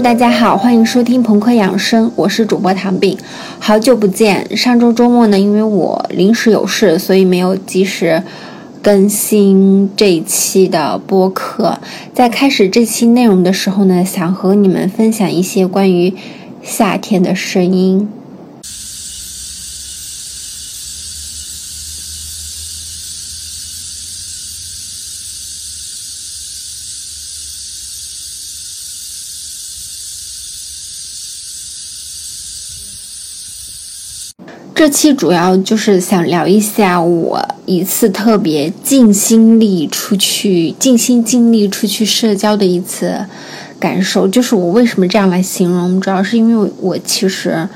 大家好，欢迎收听朋克养生，我是主播糖饼，好久不见。上周周末呢，因为我临时有事，所以没有及时更新这一期的播客。在开始这期内容的时候呢，想和你们分享一些关于夏天的声音。这期主要就是想聊一下我一次特别尽心力出去、尽心尽力出去社交的一次感受。就是我为什么这样来形容，主要是因为我其实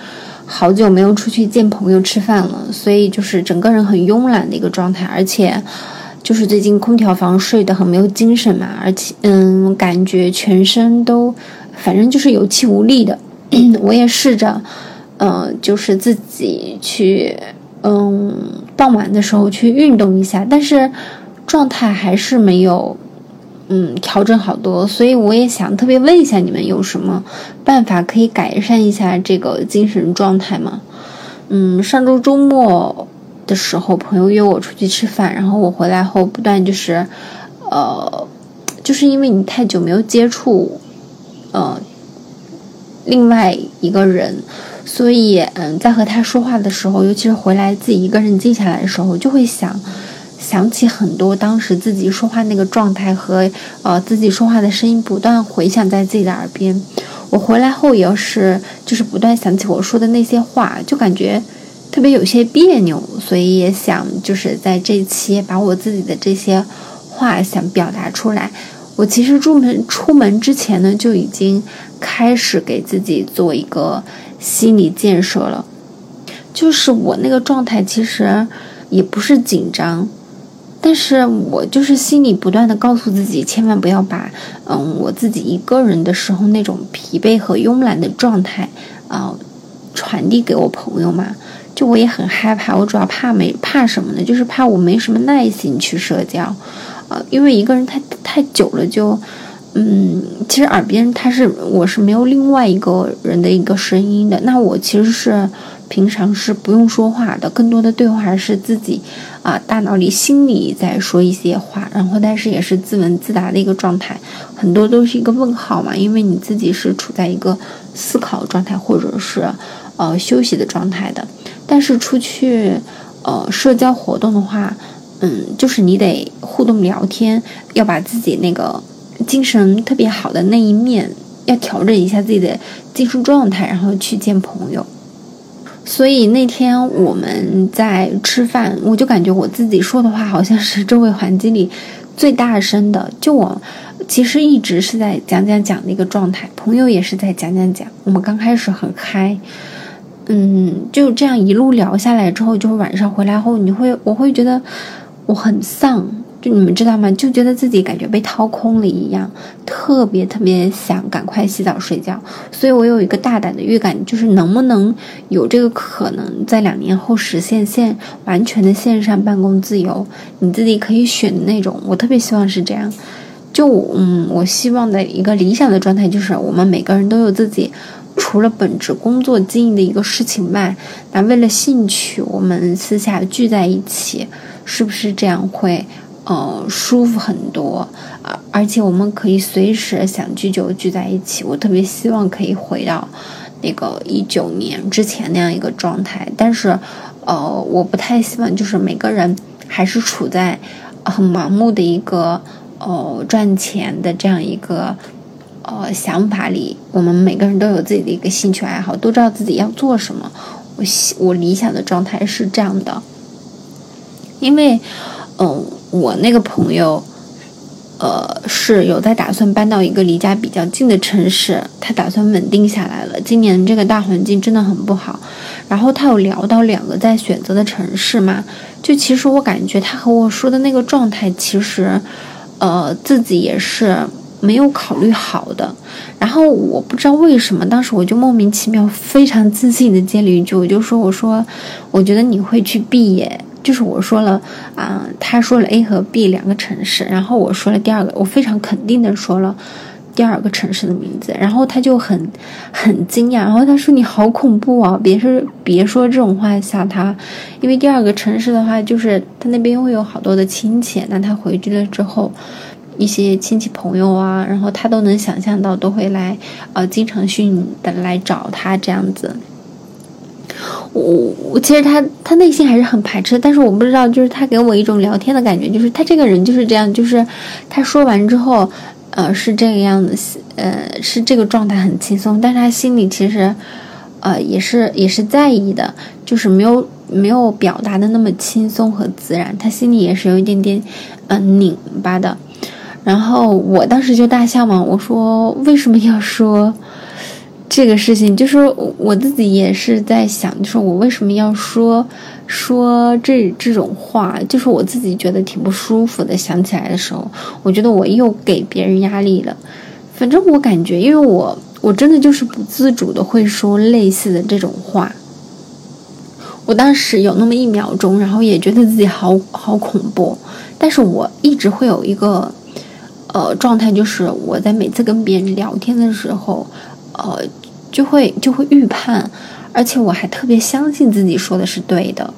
好久没有出去见朋友吃饭了，所以就是整个人很慵懒的一个状态，而且就是最近空调房睡得很没有精神嘛，而且嗯，感觉全身都反正就是有气无力的。我也试着。嗯，就是自己去，嗯，傍晚的时候去运动一下，但是状态还是没有，嗯，调整好多。所以我也想特别问一下你们，有什么办法可以改善一下这个精神状态吗？嗯，上周周末的时候，朋友约我出去吃饭，然后我回来后不断就是，呃，就是因为你太久没有接触，呃，另外一个人。所以，嗯，在和他说话的时候，尤其是回来自己一个人静下来的时候，就会想，想起很多当时自己说话那个状态和呃自己说话的声音不断回响在自己的耳边。我回来后也是，就是不断想起我说的那些话，就感觉特别有些别扭。所以也想就是在这期把我自己的这些话想表达出来。我其实出门出门之前呢，就已经开始给自己做一个。心理建设了，就是我那个状态，其实也不是紧张，但是我就是心里不断的告诉自己，千万不要把，嗯，我自己一个人的时候那种疲惫和慵懒的状态，啊，传递给我朋友嘛。就我也很害怕，我主要怕没怕什么呢？就是怕我没什么耐心去社交，呃，因为一个人太太久了就。嗯，其实耳边它是我是没有另外一个人的一个声音的。那我其实是平常是不用说话的，更多的对话是自己啊大脑里心里在说一些话，然后但是也是自问自答的一个状态，很多都是一个问号嘛，因为你自己是处在一个思考状态或者是呃休息的状态的。但是出去呃社交活动的话，嗯，就是你得互动聊天，要把自己那个。精神特别好的那一面，要调整一下自己的精神状态，然后去见朋友。所以那天我们在吃饭，我就感觉我自己说的话好像是周围环境里最大声的。就我其实一直是在讲讲讲的一个状态，朋友也是在讲讲讲。我们刚开始很嗨，嗯，就这样一路聊下来之后，就是晚上回来后，你会我会觉得我很丧。你们知道吗？就觉得自己感觉被掏空了一样，特别特别想赶快洗澡睡觉。所以我有一个大胆的预感，就是能不能有这个可能，在两年后实现线完全的线上办公自由，你自己可以选的那种。我特别希望是这样。就嗯，我希望的一个理想的状态就是，我们每个人都有自己除了本职工作经营的一个事情外，那为了兴趣，我们私下聚在一起，是不是这样会？呃，舒服很多而，而且我们可以随时想聚就聚在一起。我特别希望可以回到那个一九年之前那样一个状态，但是，呃，我不太希望就是每个人还是处在很盲目的一个呃赚钱的这样一个呃想法里。我们每个人都有自己的一个兴趣爱好，都知道自己要做什么。我我理想的状态是这样的，因为，嗯。我那个朋友，呃，是有在打算搬到一个离家比较近的城市，他打算稳定下来了。今年这个大环境真的很不好，然后他有聊到两个在选择的城市嘛？就其实我感觉他和我说的那个状态，其实，呃，自己也是没有考虑好的。然后我不知道为什么，当时我就莫名其妙、非常自信的接了一句，我就说：“我说，我觉得你会去毕业。”就是我说了啊，他说了 A 和 B 两个城市，然后我说了第二个，我非常肯定的说了，第二个城市的名字，然后他就很很惊讶，然后他说你好恐怖啊，别说别说这种话吓他，因为第二个城市的话就是他那边会有好多的亲戚，那他回去了之后，一些亲戚朋友啊，然后他都能想象到都会来，呃，经常性的来找他这样子。我我其实他他内心还是很排斥，但是我不知道，就是他给我一种聊天的感觉，就是他这个人就是这样，就是他说完之后，呃，是这个样子，呃，是这个状态很轻松，但是他心里其实，呃，也是也是在意的，就是没有没有表达的那么轻松和自然，他心里也是有一点点，嗯，拧巴的。然后我当时就大笑嘛，我说为什么要说？这个事情就是我自己也是在想，就是我为什么要说说这这种话，就是我自己觉得挺不舒服的。想起来的时候，我觉得我又给别人压力了。反正我感觉，因为我我真的就是不自主的会说类似的这种话。我当时有那么一秒钟，然后也觉得自己好好恐怖。但是我一直会有一个呃状态，就是我在每次跟别人聊天的时候。呃，就会就会预判，而且我还特别相信自己说的是对的。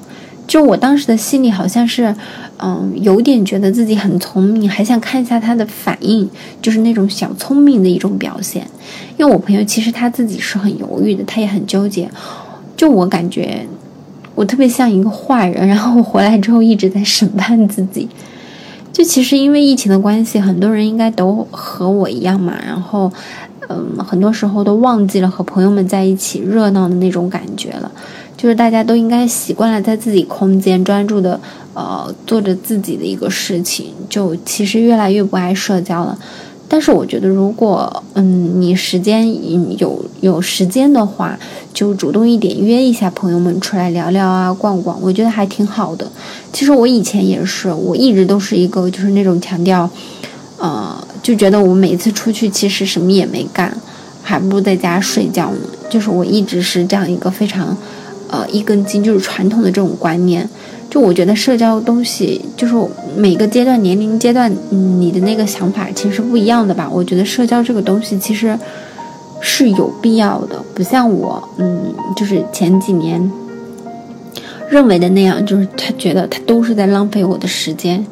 就我当时的心里好像是，嗯，有点觉得自己很聪明，还想看一下他的反应，就是那种小聪明的一种表现。因为我朋友其实他自己是很犹豫的，他也很纠结。就我感觉，我特别像一个坏人，然后我回来之后一直在审判自己。就其实因为疫情的关系，很多人应该都和我一样嘛，然后。嗯，很多时候都忘记了和朋友们在一起热闹的那种感觉了，就是大家都应该习惯了在自己空间专注的，呃，做着自己的一个事情，就其实越来越不爱社交了。但是我觉得，如果嗯你时间有有时间的话，就主动一点约一下朋友们出来聊聊啊，逛逛，我觉得还挺好的。其实我以前也是，我一直都是一个就是那种强调，呃。就觉得我每次出去其实什么也没干，还不如在家睡觉呢。就是我一直是这样一个非常，呃，一根筋，就是传统的这种观念。就我觉得社交东西，就是每个阶段、年龄阶段，你的那个想法其实不一样的吧。我觉得社交这个东西其实是有必要的，不像我，嗯，就是前几年。认为的那样，就是他觉得他都是在浪费我的时间，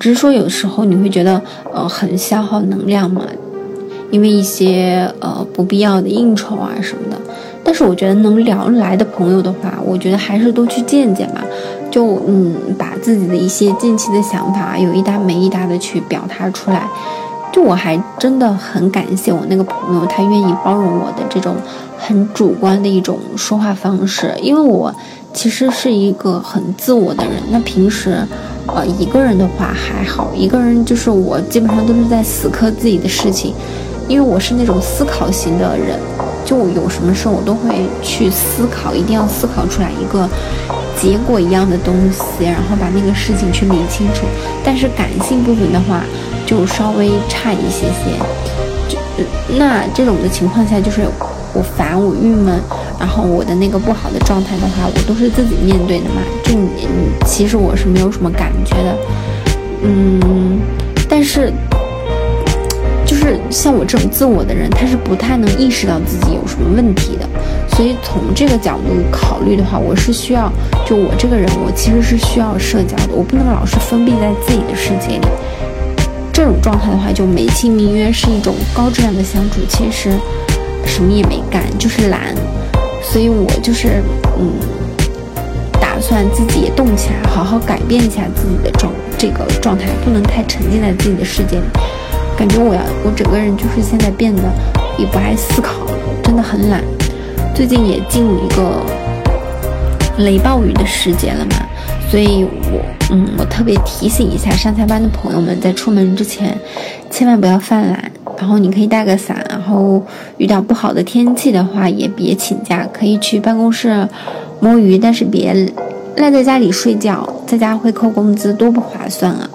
只是说有时候你会觉得呃很消耗能量嘛，因为一些呃不必要的应酬啊什么的。但是我觉得能聊来的朋友的话，我觉得还是多去见见吧，就嗯把自己的一些近期的想法有一搭没一搭的去表达出来。就我还真的很感谢我那个朋友，他愿意包容我的这种很主观的一种说话方式，因为我。其实是一个很自我的人。那平时，呃，一个人的话还好，一个人就是我基本上都是在死磕自己的事情，因为我是那种思考型的人，就有什么事我都会去思考，一定要思考出来一个结果一样的东西，然后把那个事情去理清楚。但是感性部分的话，就稍微差一些些。就那这种的情况下，就是。我烦，我郁闷，然后我的那个不好的状态的话，我都是自己面对的嘛。就你，其实我是没有什么感觉的，嗯，但是就是像我这种自我的人，他是不太能意识到自己有什么问题的。所以从这个角度考虑的话，我是需要，就我这个人，我其实是需要社交的，我不能老是封闭在自己的世界里。这种状态的话，就美其名曰是一种高质量的相处，其实。什么也没干，就是懒，所以我就是嗯，打算自己也动起来，好好改变一下自己的状这个状态，不能太沉浸在自己的世界里。感觉我要我整个人就是现在变得也不爱思考了，真的很懒。最近也进入一个雷暴雨的时节了嘛，所以我嗯，我特别提醒一下上下班的朋友们，在出门之前千万不要犯懒。然后你可以带个伞，然后遇到不好的天气的话也别请假，可以去办公室摸鱼，但是别赖在家里睡觉，在家会扣工资，多不划算啊！